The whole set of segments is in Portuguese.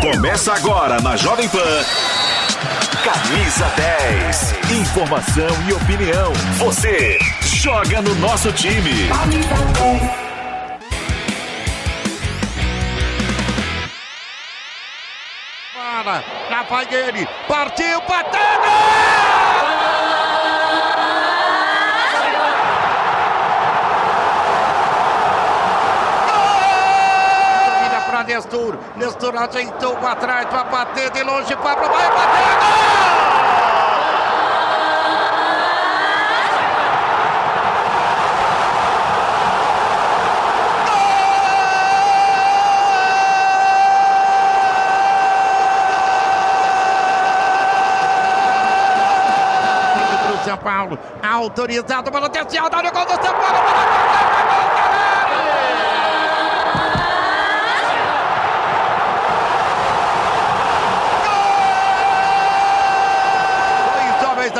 Começa agora na Jovem Pan. Camisa 10. Informação e opinião. Você joga no nosso time. Para, lá vai ele. Partiu, batendo! Nestor. Nestor ajeitou para trás para bater de longe. Pablo vai bater. São Paulo, autorizado pelo terceiro, olha o gol do São Paulo,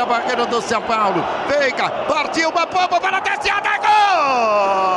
da barreira do São Paulo. Veiga, partiu uma bomba para a terceira, gol!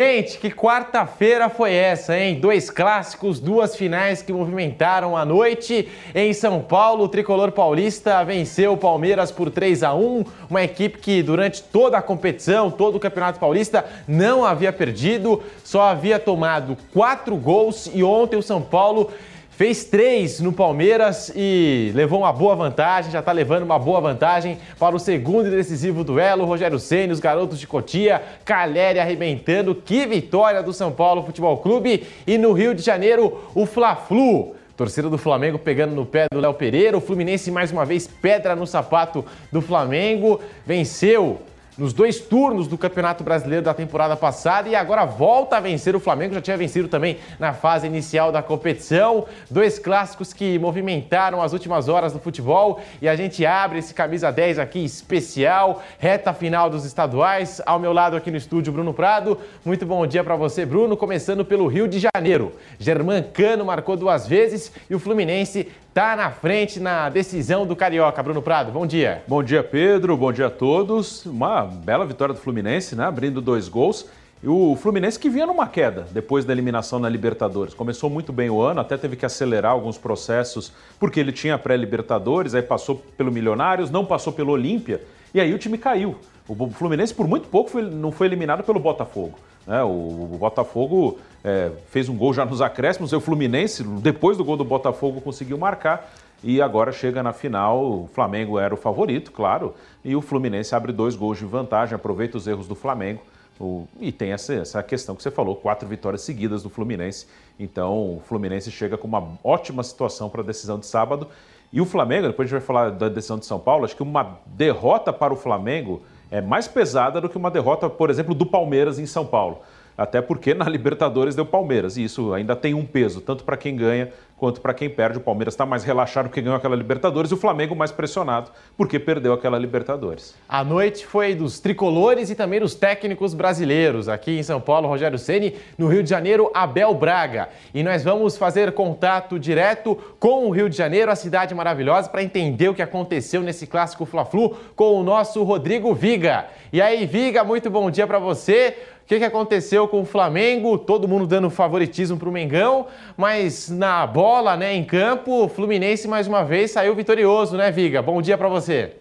Gente, que quarta-feira foi essa, hein? Dois clássicos, duas finais que movimentaram a noite. Em São Paulo, o tricolor paulista venceu o Palmeiras por 3 a 1 uma equipe que durante toda a competição, todo o Campeonato Paulista, não havia perdido, só havia tomado quatro gols e ontem o São Paulo Fez três no Palmeiras e levou uma boa vantagem, já está levando uma boa vantagem para o segundo e decisivo duelo. Rogério Senna, os garotos de Cotia, Caleri arrebentando. Que vitória do São Paulo Futebol Clube. E no Rio de Janeiro, o Fla-Flu. Torcida do Flamengo pegando no pé do Léo Pereira. O Fluminense, mais uma vez, pedra no sapato do Flamengo. Venceu nos dois turnos do Campeonato Brasileiro da temporada passada e agora volta a vencer o Flamengo. Já tinha vencido também na fase inicial da competição. Dois clássicos que movimentaram as últimas horas do futebol e a gente abre esse camisa 10 aqui especial, reta final dos estaduais. Ao meu lado aqui no estúdio, Bruno Prado. Muito bom dia para você, Bruno. Começando pelo Rio de Janeiro. Germán Cano marcou duas vezes e o Fluminense está na frente na decisão do Carioca. Bruno Prado, bom dia. Bom dia, Pedro. Bom dia a todos. Uma bela vitória do Fluminense, né? Abrindo dois gols. E o Fluminense que vinha numa queda depois da eliminação na Libertadores. Começou muito bem o ano, até teve que acelerar alguns processos, porque ele tinha pré-Libertadores, aí passou pelo Milionários, não passou pelo Olímpia, e aí o time caiu. O Fluminense, por muito pouco, foi, não foi eliminado pelo Botafogo. Né? O, Botafogo é, fez um gol já nos acréscimos, o Fluminense, depois do gol do Botafogo, conseguiu marcar. E agora chega na final, o Flamengo era o favorito, claro, e o Fluminense abre dois gols de vantagem, aproveita os erros do Flamengo. O, e tem essa, essa questão que você falou, quatro vitórias seguidas do Fluminense. Então o Fluminense chega com uma ótima situação para a decisão de sábado. E o Flamengo, depois a gente vai falar da decisão de São Paulo, acho que uma derrota para o Flamengo é mais pesada do que uma derrota, por exemplo, do Palmeiras em São Paulo. Até porque na Libertadores deu Palmeiras, e isso ainda tem um peso, tanto para quem ganha quanto para quem perde. O Palmeiras está mais relaxado porque ganhou aquela Libertadores e o Flamengo mais pressionado porque perdeu aquela Libertadores. A noite foi dos tricolores e também dos técnicos brasileiros. Aqui em São Paulo, Rogério Ceni, no Rio de Janeiro, Abel Braga. E nós vamos fazer contato direto com o Rio de Janeiro, a cidade maravilhosa, para entender o que aconteceu nesse clássico Fla-Flu com o nosso Rodrigo Viga. E aí, Viga, muito bom dia para você. O que, que aconteceu com o Flamengo? Todo mundo dando favoritismo para o Mengão, mas na bola, né, em campo, o Fluminense mais uma vez saiu vitorioso, né, Viga? Bom dia para você.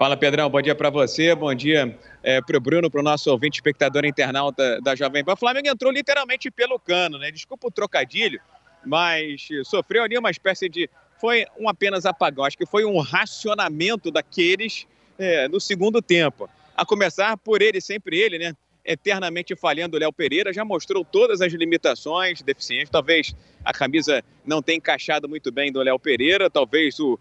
Fala, Pedrão. Bom dia para você. Bom dia é, para o Bruno, para o nosso ouvinte espectador internauta da Jovem Pan. O Flamengo entrou literalmente pelo cano, né? Desculpa o trocadilho, mas sofreu ali uma espécie de. Foi um apenas apagão. Acho que foi um racionamento daqueles é, no segundo tempo. A começar por ele, sempre ele, né? Eternamente falhando o Léo Pereira, já mostrou todas as limitações, deficiências. Talvez a camisa não tenha encaixado muito bem do Léo Pereira, talvez o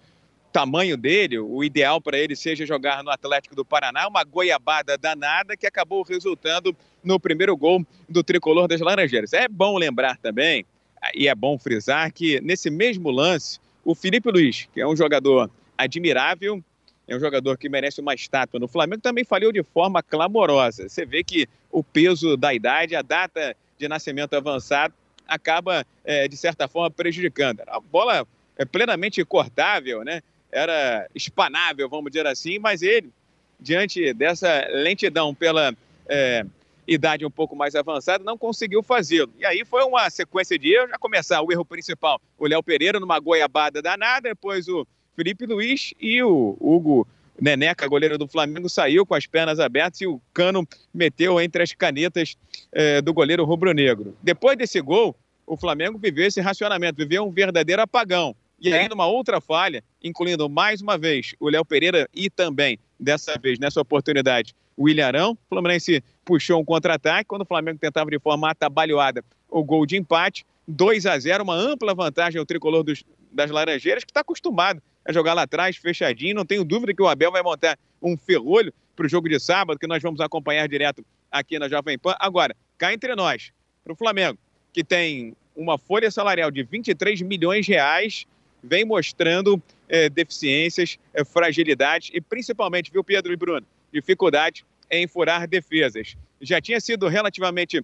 tamanho dele, o ideal para ele seja jogar no Atlético do Paraná, uma goiabada danada que acabou resultando no primeiro gol do tricolor das Laranjeiras. É bom lembrar também, e é bom frisar, que nesse mesmo lance, o Felipe Luiz, que é um jogador admirável, é um jogador que merece uma estátua no Flamengo, também falhou de forma clamorosa. Você vê que o peso da idade, a data de nascimento avançado, acaba, é, de certa forma, prejudicando. A bola é plenamente cortável, né? era espanável, vamos dizer assim, mas ele, diante dessa lentidão pela é, idade um pouco mais avançada, não conseguiu fazê-lo. E aí foi uma sequência de erros, já começar o erro principal, o Léo Pereira numa goiabada danada, depois o Felipe Luiz e o Hugo Neneca, goleiro do Flamengo, saiu com as pernas abertas e o Cano meteu entre as canetas eh, do goleiro rubro-negro. Depois desse gol, o Flamengo viveu esse racionamento, viveu um verdadeiro apagão. E aí, numa outra falha, incluindo mais uma vez o Léo Pereira e também, dessa vez, nessa oportunidade, o Ilharão, o Fluminense puxou um contra-ataque. Quando o Flamengo tentava de forma atabalhoada o gol de empate, 2 a 0 uma ampla vantagem ao tricolor dos, das Laranjeiras, que está acostumado a jogar lá atrás, fechadinho. Não tenho dúvida que o Abel vai montar um ferrolho para o jogo de sábado, que nós vamos acompanhar direto aqui na Jovem Pan. Agora, cá entre nós, para o Flamengo, que tem uma folha salarial de 23 milhões de reais, vem mostrando é, deficiências, é, fragilidades e principalmente, viu, Pedro e Bruno, dificuldade em furar defesas. Já tinha sido relativamente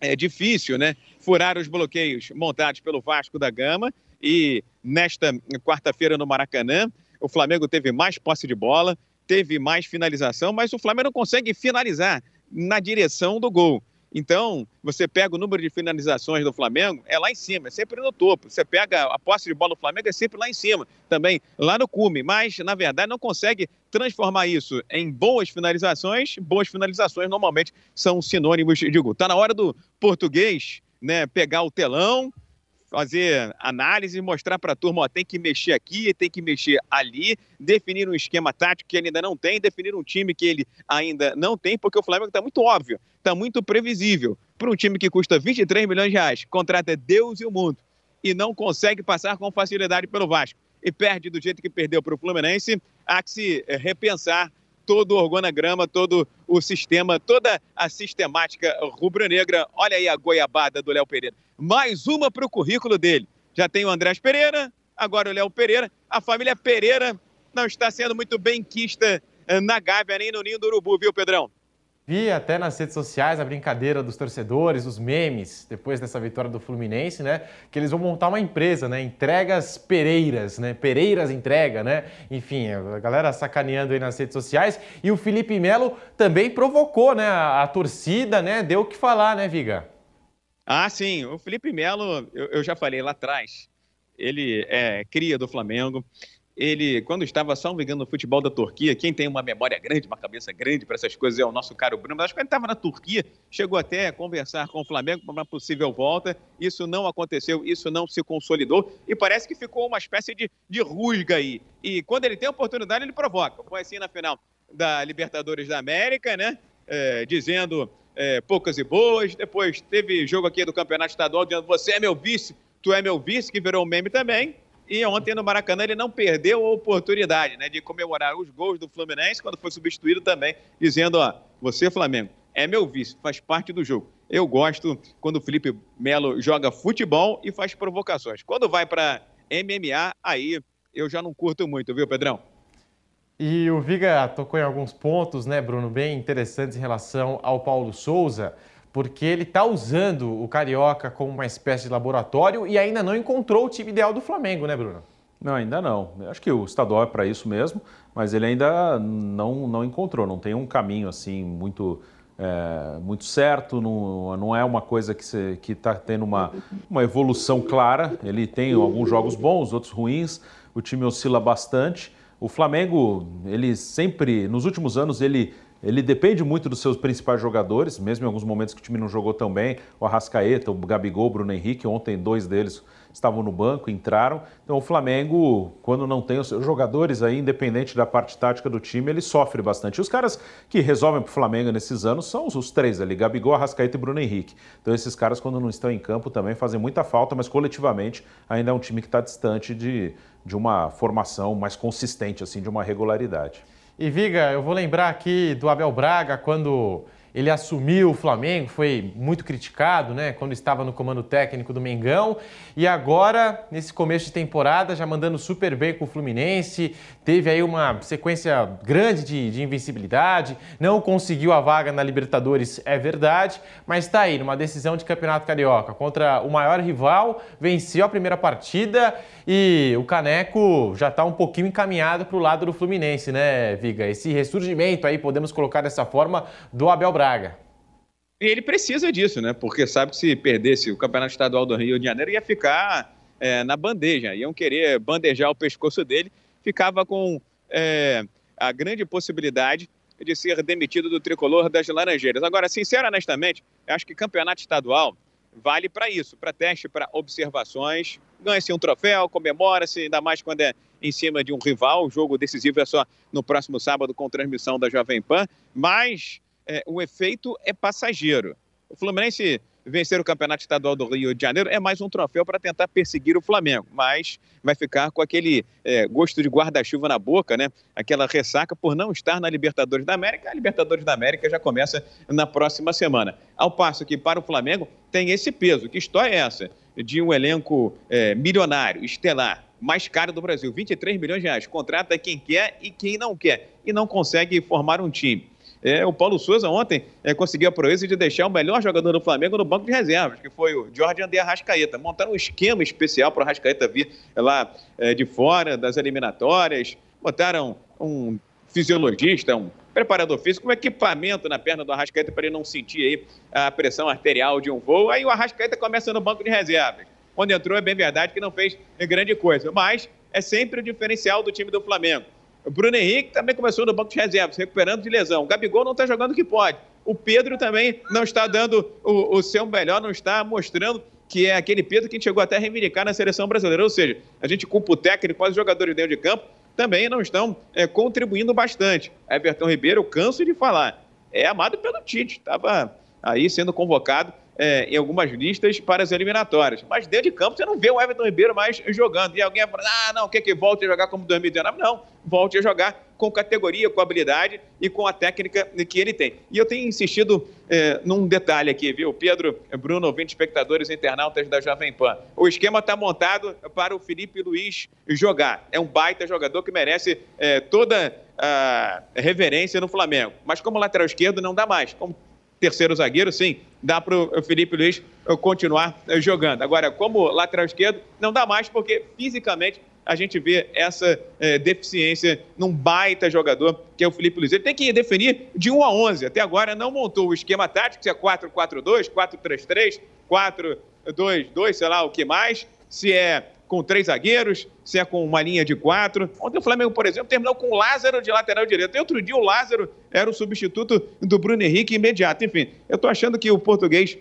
é, difícil, né, furar os bloqueios montados pelo Vasco da Gama e nesta quarta-feira no Maracanã, o Flamengo teve mais posse de bola, teve mais finalização, mas o Flamengo não consegue finalizar na direção do gol. Então, você pega o número de finalizações do Flamengo, é lá em cima, é sempre no topo. Você pega a posse de bola do Flamengo, é sempre lá em cima, também lá no cume. Mas, na verdade, não consegue transformar isso em boas finalizações. Boas finalizações normalmente são sinônimos de gol. Está na hora do português né, pegar o telão, fazer análise, mostrar para a turma, ó, tem que mexer aqui, tem que mexer ali, definir um esquema tático que ele ainda não tem, definir um time que ele ainda não tem, porque o Flamengo está muito óbvio, está muito previsível. Para um time que custa 23 milhões de reais, contrata Deus e o mundo e não consegue passar com facilidade pelo Vasco e perde do jeito que perdeu para o Fluminense, há que se eh, repensar todo o organograma, todo o sistema, toda a sistemática rubro-negra. Olha aí a goiabada do Léo Pereira. Mais uma para o currículo dele. Já tem o Andrés Pereira, agora o Léo Pereira. A família Pereira não está sendo muito bem quista eh, na Gávea nem no Ninho do Urubu, viu, Pedrão? Vi até nas redes sociais a brincadeira dos torcedores, os memes, depois dessa vitória do Fluminense, né? Que eles vão montar uma empresa, né? Entregas Pereiras, né? Pereiras Entrega, né? Enfim, a galera sacaneando aí nas redes sociais. E o Felipe Melo também provocou, né? A, a torcida, né? Deu o que falar, né, Viga? Ah, sim. O Felipe Melo, eu, eu já falei lá atrás, ele é cria do Flamengo ele, quando estava, só me engano, no futebol da Turquia, quem tem uma memória grande, uma cabeça grande para essas coisas é o nosso caro Bruno, mas acho que ele estava na Turquia, chegou até a conversar com o Flamengo para uma possível volta, isso não aconteceu, isso não se consolidou, e parece que ficou uma espécie de, de rusga aí. E quando ele tem oportunidade, ele provoca. Foi assim na final da Libertadores da América, né? É, dizendo é, poucas e boas, depois teve jogo aqui do Campeonato Estadual, dizendo você é meu vice, tu é meu vice, que virou um meme também, e ontem no Maracanã ele não perdeu a oportunidade né, de comemorar os gols do Fluminense quando foi substituído também, dizendo: ó, você, Flamengo, é meu vice, faz parte do jogo. Eu gosto quando o Felipe Melo joga futebol e faz provocações. Quando vai para MMA, aí eu já não curto muito, viu, Pedrão? E o Viga tocou em alguns pontos, né, Bruno, bem interessantes em relação ao Paulo Souza porque ele está usando o Carioca como uma espécie de laboratório e ainda não encontrou o time ideal do Flamengo, né, Bruno? Não, ainda não. Acho que o estadual é para isso mesmo, mas ele ainda não, não encontrou, não tem um caminho assim muito, é, muito certo, não, não é uma coisa que está tendo uma, uma evolução clara. Ele tem alguns jogos bons, outros ruins, o time oscila bastante. O Flamengo, ele sempre, nos últimos anos, ele ele depende muito dos seus principais jogadores, mesmo em alguns momentos que o time não jogou tão bem. O Arrascaeta, o Gabigol, o Bruno Henrique, ontem dois deles estavam no banco, entraram. Então o Flamengo, quando não tem os seus jogadores aí, independente da parte tática do time, ele sofre bastante. E os caras que resolvem para o Flamengo nesses anos são os, os, três ali, Gabigol, Arrascaeta e Bruno Henrique. Então esses caras, quando não estão em campo, também fazem muita falta, mas coletivamente ainda é um time que está distante de, de uma formação mais consistente, assim, de uma regularidade. E Viga, eu vou lembrar aqui do Abel Braga quando ele assumiu o Flamengo, foi muito criticado, né, quando estava no comando técnico do Mengão, e agora, nesse começo de temporada, já mandando super bem com o Fluminense, teve aí uma sequência grande de, de invencibilidade, não conseguiu a vaga na Libertadores, é verdade, mas está aí, numa decisão de Campeonato Carioca, contra o maior rival, venceu a primeira partida e o Caneco já está um pouquinho encaminhado para o lado do Fluminense, né, Viga? Esse ressurgimento aí, podemos colocar dessa forma, do Abel Braga. E ele precisa disso, né? Porque sabe que se perdesse o Campeonato Estadual do Rio de Janeiro, ia ficar é, na bandeja. Iam querer bandejar o pescoço dele. Ficava com é, a grande possibilidade de ser demitido do tricolor das Laranjeiras. Agora, sincero, honestamente, acho que campeonato estadual vale para isso, para teste, para observações. Ganha-se um troféu, comemora-se, ainda mais quando é em cima de um rival. O jogo decisivo é só no próximo sábado com transmissão da Jovem Pan. Mas é, o efeito é passageiro. O Fluminense vencer o Campeonato Estadual do Rio de Janeiro é mais um troféu para tentar perseguir o Flamengo, mas vai ficar com aquele é, gosto de guarda-chuva na boca, né? Aquela ressaca por não estar na Libertadores da América. A Libertadores da América já começa na próxima semana. Ao passo que para o Flamengo tem esse peso. Que história é essa? De um elenco é, milionário, estelar, mais caro do Brasil, 23 milhões de reais. Contrata quem quer e quem não quer. E não consegue formar um time. É, o Paulo Souza ontem é, conseguiu a proeza de deixar o melhor jogador do Flamengo no banco de reservas, que foi o Jorge André Arrascaeta. Montaram um esquema especial para o Arrascaeta vir lá é, de fora das eliminatórias. Botaram um fisiologista, um preparador físico, um equipamento na perna do Arrascaeta para ele não sentir aí a pressão arterial de um voo. Aí o Arrascaeta começa no banco de reservas. Quando entrou, é bem verdade que não fez grande coisa, mas é sempre o diferencial do time do Flamengo. Bruno Henrique também começou no banco de reservas, recuperando de lesão. O Gabigol não está jogando o que pode. O Pedro também não está dando o, o seu melhor, não está mostrando que é aquele Pedro que chegou até a reivindicar na seleção brasileira. Ou seja, a gente culpa o técnico, os jogadores dentro de campo também não estão é, contribuindo bastante. Everton Ribeiro, eu canso de falar, é amado pelo Tite, estava aí sendo convocado é, em algumas listas para as eliminatórias. Mas dentro de campo você não vê o Everton Ribeiro mais jogando. E alguém fala, ah, não, quer que volte a jogar como 2019? Não, volte a jogar com categoria, com habilidade e com a técnica que ele tem. E eu tenho insistido é, num detalhe aqui, viu? Pedro, Bruno, ouvinte, espectadores internautas da Jovem Pan. O esquema está montado para o Felipe Luiz jogar. É um baita jogador que merece é, toda a reverência no Flamengo. Mas como lateral esquerdo não dá mais. Como terceiro zagueiro, sim, dá para o Felipe Luiz eh, continuar eh, jogando. Agora, como lateral esquerdo, não dá mais porque fisicamente a gente vê essa é, deficiência num baita jogador que é o Felipe Luiz. Ele tem que definir de 1 a 11. Até agora não montou o esquema tático, se é 4-4-2, 4-3-3, 4-2-2, sei lá o que mais. Se é com três zagueiros, se é com uma linha de quatro. Ontem o Flamengo, por exemplo, terminou com o Lázaro de lateral direito. E outro dia o Lázaro era o substituto do Bruno Henrique imediato. Enfim, eu estou achando que o português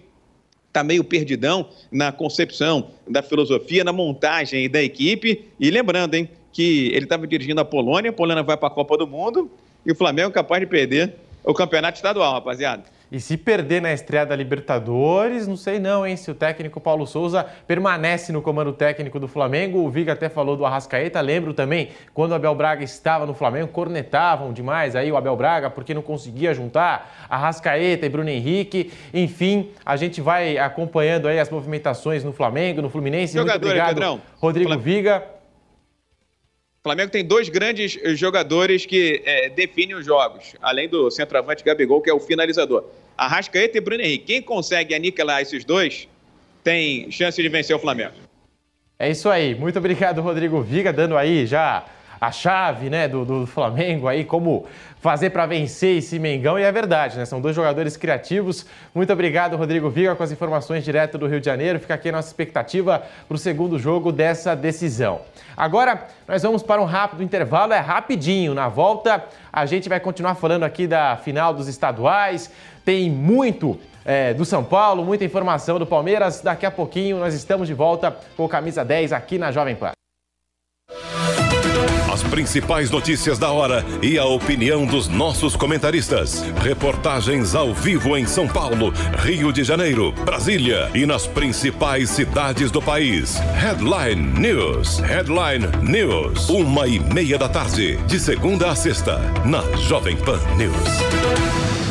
está meio perdidão na concepção da filosofia, na montagem da equipe. E lembrando, hein, que ele estava dirigindo a Polônia, a Polônia vai para a Copa do Mundo e o Flamengo é capaz de perder o campeonato estadual, rapaziada. E se perder na estreia da Libertadores, não sei não, hein? Se o técnico Paulo Souza permanece no comando técnico do Flamengo. O Viga até falou do Arrascaeta. Lembro também, quando o Abel Braga estava no Flamengo, cornetavam demais aí o Abel Braga porque não conseguia juntar Arrascaeta e Bruno Henrique. Enfim, a gente vai acompanhando aí as movimentações no Flamengo, no Fluminense. Jogador, Muito obrigado. Rodrigo Flam... Viga. O Flamengo tem dois grandes jogadores que é, definem os jogos, além do centroavante Gabigol, que é o finalizador. Arrascaeta e Bruno Henrique. Quem consegue aniquilar esses dois tem chance de vencer o Flamengo. É isso aí. Muito obrigado, Rodrigo Viga, dando aí já a chave né, do, do Flamengo aí, como fazer para vencer esse Mengão. E é verdade, né? São dois jogadores criativos. Muito obrigado, Rodrigo Viga, com as informações direto do Rio de Janeiro. Fica aqui a nossa expectativa para o segundo jogo dessa decisão. Agora, nós vamos para um rápido intervalo, é rapidinho. Na volta, a gente vai continuar falando aqui da final dos estaduais. Tem muito é, do São Paulo, muita informação do Palmeiras. Daqui a pouquinho nós estamos de volta com Camisa 10 aqui na Jovem Pan. As principais notícias da hora e a opinião dos nossos comentaristas. Reportagens ao vivo em São Paulo, Rio de Janeiro, Brasília e nas principais cidades do país. Headline News. Headline News. Uma e meia da tarde, de segunda a sexta, na Jovem Pan News.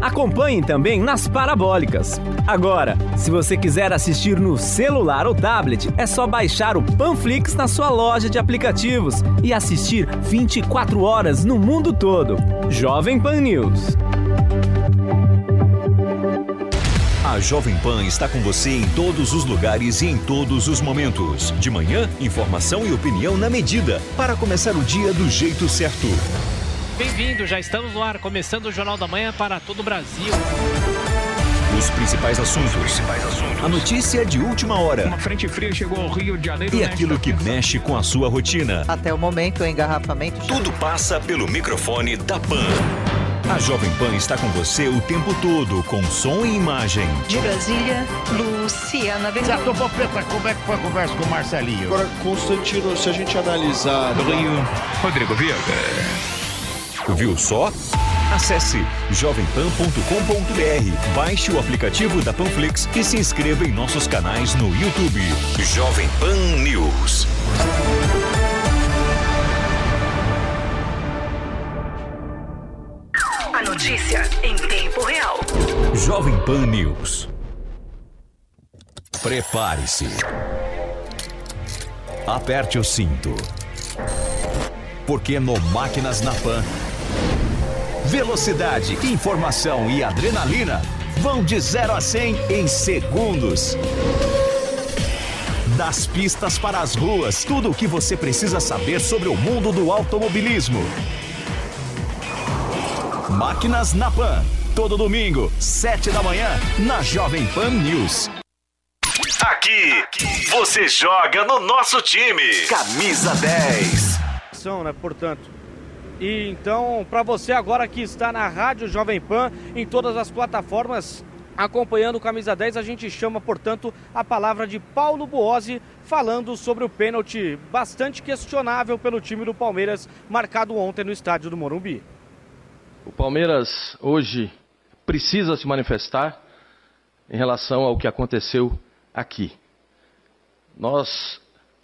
Acompanhe também nas parabólicas. Agora, se você quiser assistir no celular ou tablet, é só baixar o Panflix na sua loja de aplicativos e assistir 24 horas no mundo todo. Jovem Pan News. A Jovem Pan está com você em todos os lugares e em todos os momentos. De manhã, informação e opinião na medida para começar o dia do jeito certo. Bem-vindo, já estamos no ar, começando o Jornal da Manhã para todo o Brasil. Os principais assuntos. Os principais assuntos. A notícia de última hora. Uma frente fria chegou ao Rio de Janeiro. E aquilo que mexe com a sua rotina. Até o momento, o engarrafamento. Tudo passa pelo microfone da Pan. A Jovem Pan está com você o tempo todo, com som e imagem. De Brasília, Luciana Certo, Popeta, como é que foi a conversa com o Marcelinho? Agora, Constantino, se a gente analisar... Do Rio, Rodrigo Viega. Viu só? Acesse jovempan.com.br, baixe o aplicativo da Panflix e se inscreva em nossos canais no YouTube. Jovem Pan News. A notícia em tempo real. Jovem Pan News. Prepare-se. Aperte o cinto. Porque no Máquinas na Pan, velocidade, informação e adrenalina vão de 0 a 100 em segundos. Das pistas para as ruas, tudo o que você precisa saber sobre o mundo do automobilismo. Máquinas na Pan. Todo domingo, 7 da manhã, na Jovem Pan News. Aqui, você joga no nosso time. Camisa 10. Né, portanto. E então, para você agora que está na Rádio Jovem Pan, em todas as plataformas, acompanhando o Camisa 10, a gente chama, portanto, a palavra de Paulo Buozzi falando sobre o pênalti bastante questionável pelo time do Palmeiras, marcado ontem no estádio do Morumbi. O Palmeiras hoje precisa se manifestar em relação ao que aconteceu aqui. Nós,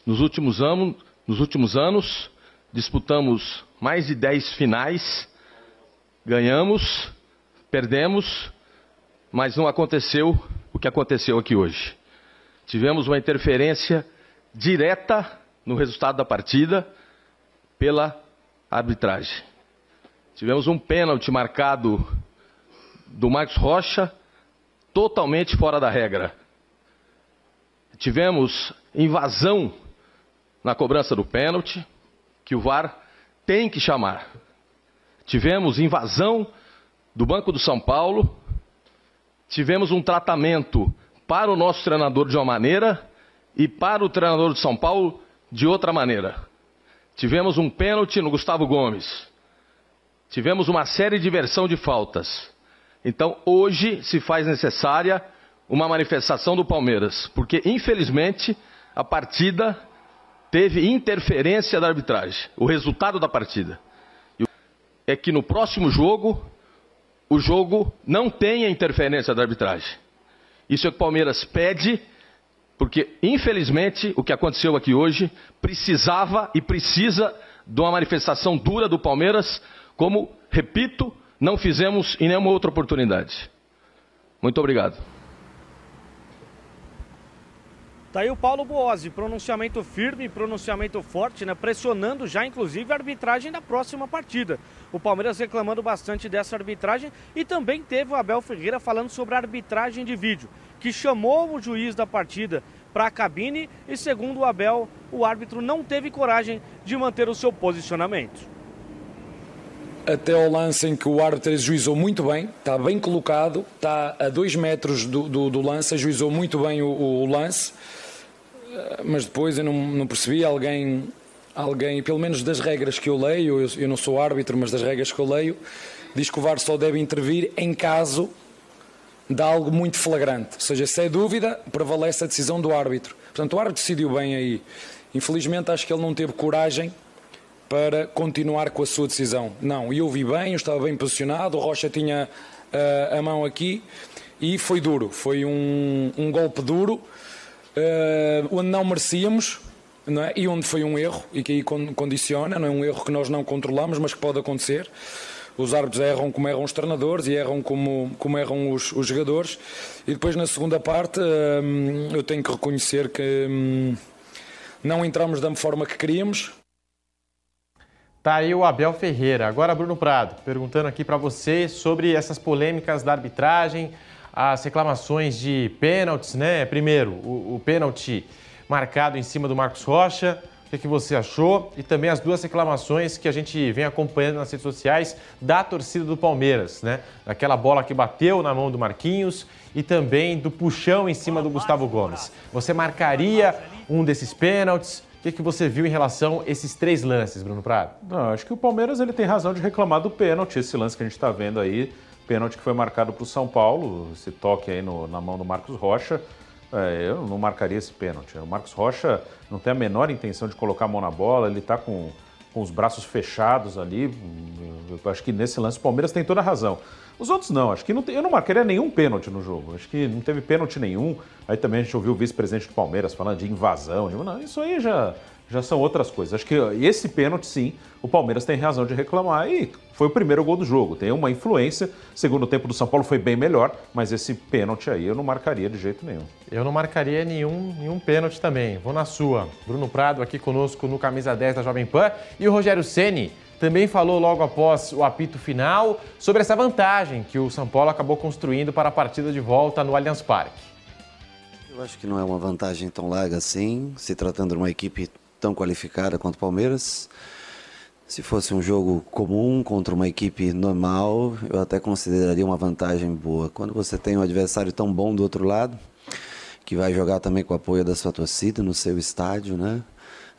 nos últimos anos, nos últimos anos disputamos mais de 10 finais, ganhamos, perdemos, mas não aconteceu o que aconteceu aqui hoje. Tivemos uma interferência direta no resultado da partida pela arbitragem. Tivemos um pênalti marcado do Marcos Rocha totalmente fora da regra. Tivemos invasão na cobrança do pênalti, que o VAR tem que chamar. Tivemos invasão do Banco do São Paulo, tivemos um tratamento para o nosso treinador de uma maneira e para o treinador de São Paulo de outra maneira. Tivemos um pênalti no Gustavo Gomes. Tivemos uma série de versão de faltas. Então, hoje se faz necessária uma manifestação do Palmeiras, porque infelizmente a partida teve interferência da arbitragem, o resultado da partida. É que no próximo jogo, o jogo não tenha interferência da arbitragem. Isso é o que o Palmeiras pede, porque infelizmente o que aconteceu aqui hoje precisava e precisa de uma manifestação dura do Palmeiras, como, repito, não fizemos em nenhuma outra oportunidade. Muito obrigado. Tá aí o Paulo Boazzi, pronunciamento firme, pronunciamento forte, né? Pressionando já, inclusive, a arbitragem da próxima partida. O Palmeiras reclamando bastante dessa arbitragem e também teve o Abel Ferreira falando sobre a arbitragem de vídeo, que chamou o juiz da partida para a cabine e, segundo o Abel, o árbitro não teve coragem de manter o seu posicionamento. Até ao lance em que o árbitro ajuizou muito bem, está bem colocado, está a dois metros do, do, do lance, ajuizou muito bem o, o lance mas depois eu não, não percebi alguém, alguém, pelo menos das regras que eu leio, eu, eu, não sou árbitro, mas das regras que eu leio, diz que o VAR só deve intervir em caso de algo muito flagrante. Ou seja, se é dúvida, prevalece a decisão do árbitro. Portanto, o árbitro decidiu bem aí. Infelizmente, acho que ele não teve coragem para continuar com a sua decisão. Não, eu vi bem, eu estava bem posicionado, o Rocha tinha uh, a mão aqui e foi duro, foi um, um golpe duro, onde não merecíamos, não é? e onde foi um erro, e que aí condiciona, não é um erro que nós não controlamos, mas que pode acontecer. Os árbitros erram como erram os treinadores e erram como, como erram os, os jogadores. E depois, na segunda parte, hum, eu tenho que reconhecer que hum, não entramos da forma que queríamos. Tá aí o Abel Ferreira. Agora, Bruno Prado, perguntando aqui para você sobre essas polêmicas da arbitragem, as reclamações de pênaltis, né? Primeiro, o, o pênalti marcado em cima do Marcos Rocha. O que, que, você achou? E também as duas reclamações que a gente vem acompanhando nas redes sociais da torcida do Palmeiras, né? Daquela bola que bateu na mão do Marquinhos e também do puxão em cima do Gustavo Gomes. Você marcaria um desses pênaltis? O que, que você viu em relação a esses três lances, Bruno Prado? Não, acho que o Palmeiras ele tem razão de reclamar do pênalti, esse lance que a gente está vendo aí, pênalti que foi marcado para o São Paulo, esse toque aí no, na mão do Marcos Rocha. É, eu não marcaria esse pênalti. O Marcos Rocha não tem a menor intenção de colocar a mão na bola, ele está com, com os braços fechados ali. Eu acho que nesse lance o Palmeiras tem toda a razão. Os outros não, acho que não, eu não marcaria nenhum pênalti no jogo. Acho que não teve pênalti nenhum. Aí também a gente ouviu o vice-presidente do Palmeiras falando de invasão. Não, isso aí já, já são outras coisas. Acho que esse pênalti, sim, o Palmeiras tem razão de reclamar e foi o primeiro gol do jogo. Tem uma influência. Segundo tempo do São Paulo foi bem melhor, mas esse pênalti aí eu não marcaria de jeito nenhum. Eu não marcaria nenhum, nenhum pênalti também. Vou na sua. Bruno Prado aqui conosco no camisa 10 da Jovem Pan e o Rogério Ceni também falou logo após o apito final sobre essa vantagem que o São Paulo acabou construindo para a partida de volta no Allianz Parque. Eu acho que não é uma vantagem tão larga assim, se tratando de uma equipe tão qualificada quanto o Palmeiras. Se fosse um jogo comum contra uma equipe normal, eu até consideraria uma vantagem boa. Quando você tem um adversário tão bom do outro lado, que vai jogar também com o apoio da sua torcida no seu estádio, né?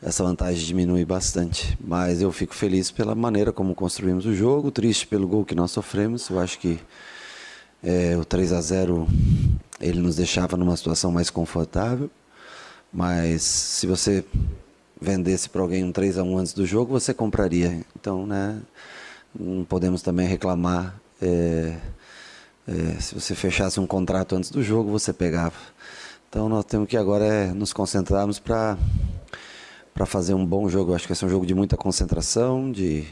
Essa vantagem diminui bastante. Mas eu fico feliz pela maneira como construímos o jogo, triste pelo gol que nós sofremos. Eu acho que é, o 3 a 0 ele nos deixava numa situação mais confortável. Mas se você vendesse para alguém um 3 a 1 antes do jogo, você compraria. Então, né, não podemos também reclamar. É, é, se você fechasse um contrato antes do jogo, você pegava. Então, nós temos que agora é nos concentrarmos para para fazer um bom jogo. Eu acho que vai ser um jogo de muita concentração, de,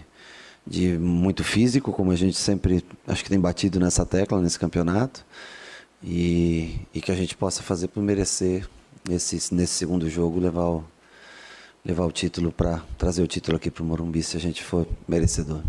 de muito físico, como a gente sempre acho que tem batido nessa tecla nesse campeonato. E, e que a gente possa fazer por merecer esse, nesse segundo jogo levar o, levar o título para trazer o título aqui para o Morumbi se a gente for merecedor.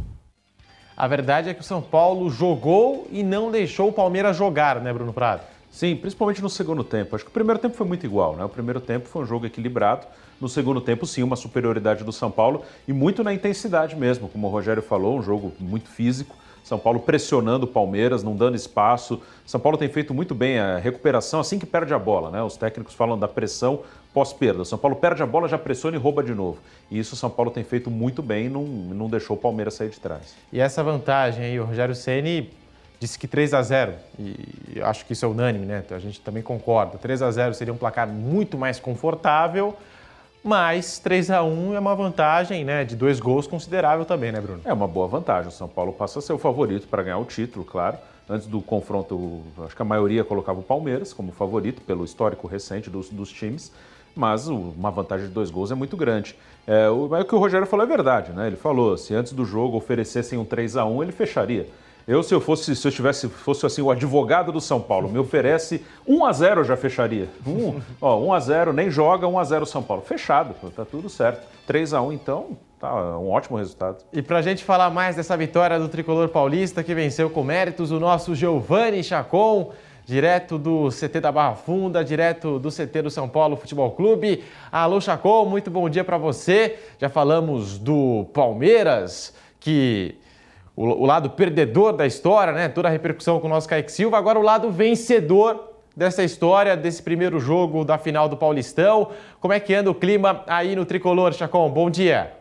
A verdade é que o São Paulo jogou e não deixou o Palmeiras jogar, né, Bruno Prado? Sim, principalmente no segundo tempo. Acho que o primeiro tempo foi muito igual, né? O primeiro tempo foi um jogo equilibrado. No segundo tempo, sim, uma superioridade do São Paulo e muito na intensidade mesmo, como o Rogério falou, um jogo muito físico. São Paulo pressionando o Palmeiras, não dando espaço. São Paulo tem feito muito bem a recuperação assim que perde a bola, né? Os técnicos falam da pressão pós-perda. São Paulo perde a bola, já pressiona e rouba de novo. E isso São Paulo tem feito muito bem não, não deixou o Palmeiras sair de trás. E essa vantagem aí, o Rogério Ceni disse que 3 a 0 e acho que isso é unânime, né? A gente também concorda. 3 a 0 seria um placar muito mais confortável mas 3 a 1 é uma vantagem né, de dois gols considerável também, né, Bruno? É uma boa vantagem. O São Paulo passa a ser o favorito para ganhar o título, claro. Antes do confronto, acho que a maioria colocava o Palmeiras como favorito, pelo histórico recente dos, dos times. Mas uma vantagem de dois gols é muito grande. É, o, o que o Rogério falou é verdade, né? Ele falou: se antes do jogo oferecessem um 3 a 1 ele fecharia. Eu, se eu fosse, se eu tivesse, fosse assim, o advogado do São Paulo, me oferece 1 a 0 eu já fecharia. 1, ó, 1 a 0 nem joga, 1 a 0 São Paulo. Fechado, tá tudo certo. 3 a 1 então, tá um ótimo resultado. E pra gente falar mais dessa vitória do tricolor paulista que venceu com méritos, o nosso Giovanni Chacon, direto do CT da Barra Funda, direto do CT do São Paulo Futebol Clube. Alô Chacon, muito bom dia para você. Já falamos do Palmeiras que o, o, lado perdedor da história, né? Toda a repercussão com o nosso Kaique Silva. Agora o lado vencedor dessa história, desse primeiro jogo da final do Paulistão. Como é que anda o clima aí no Tricolor, Chacon? Bom dia.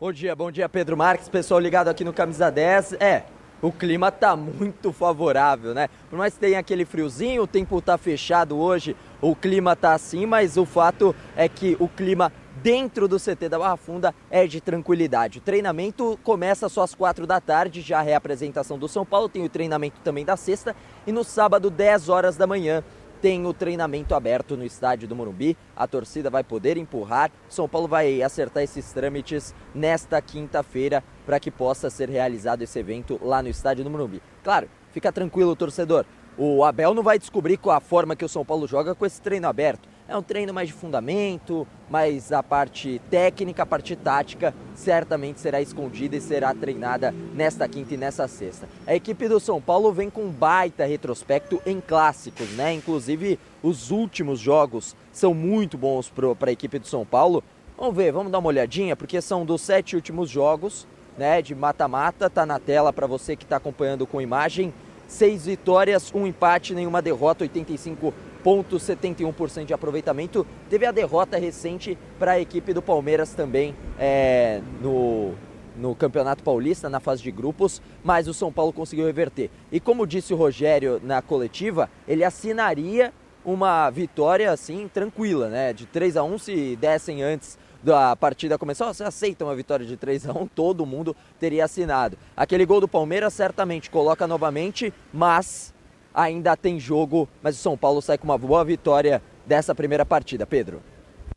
Bom dia, bom dia Pedro Marques, pessoal ligado aqui no Camisa 10. É, o clima tá muito favorável, né? Por mais que tenha aquele friozinho, o tempo tá fechado hoje, o clima tá assim, mas o fato é que o clima dentro do CT da Barra Funda é de tranquilidade. O treinamento começa só às quatro da tarde, já a reapresentação do São Paulo, tem o treinamento também da sexta e no sábado, 10 horas da manhã, tem o treinamento aberto no estádio do Morumbi. A torcida vai poder empurrar. São Paulo vai acertar esses trâmites nesta quinta-feira para que possa ser realizado esse evento lá no estádio do Morumbi. Claro, fica tranquilo, torcedor. O Abel não vai descobrir qual a forma que o São Paulo joga com esse treino aberto. É um treino mais de fundamento, mas a parte técnica, a parte tática, certamente será escondida e será treinada nesta quinta e nessa sexta. A equipe do São Paulo vem com baita retrospecto em clássicos, né? Inclusive, os últimos jogos são muito bons para a equipe do São Paulo. Vamos ver, vamos dar uma olhadinha, porque são dos sete últimos jogos, né? De mata-mata, tá na tela para você que está acompanhando com imagem. Seis vitórias, um empate, nenhuma derrota, 85 0,71% de aproveitamento. Teve a derrota recente para a equipe do Palmeiras também é, no, no Campeonato Paulista, na fase de grupos, mas o São Paulo conseguiu reverter. E como disse o Rogério na coletiva, ele assinaria uma vitória assim tranquila, né? De 3 a 1 se dessem antes da partida começar, você aceita uma vitória de 3 a 1 todo mundo teria assinado. Aquele gol do Palmeiras certamente coloca novamente, mas ainda tem jogo, mas o São Paulo sai com uma boa vitória dessa primeira partida. Pedro.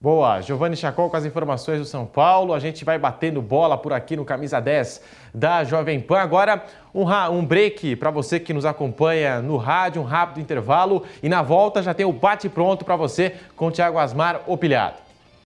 Boa, Giovanni Chacol com as informações do São Paulo. A gente vai batendo bola por aqui no Camisa 10 da Jovem Pan. Agora, um, um break para você que nos acompanha no rádio, um rápido intervalo. E na volta já tem o bate-pronto para você com o Thiago Asmar Opilhado.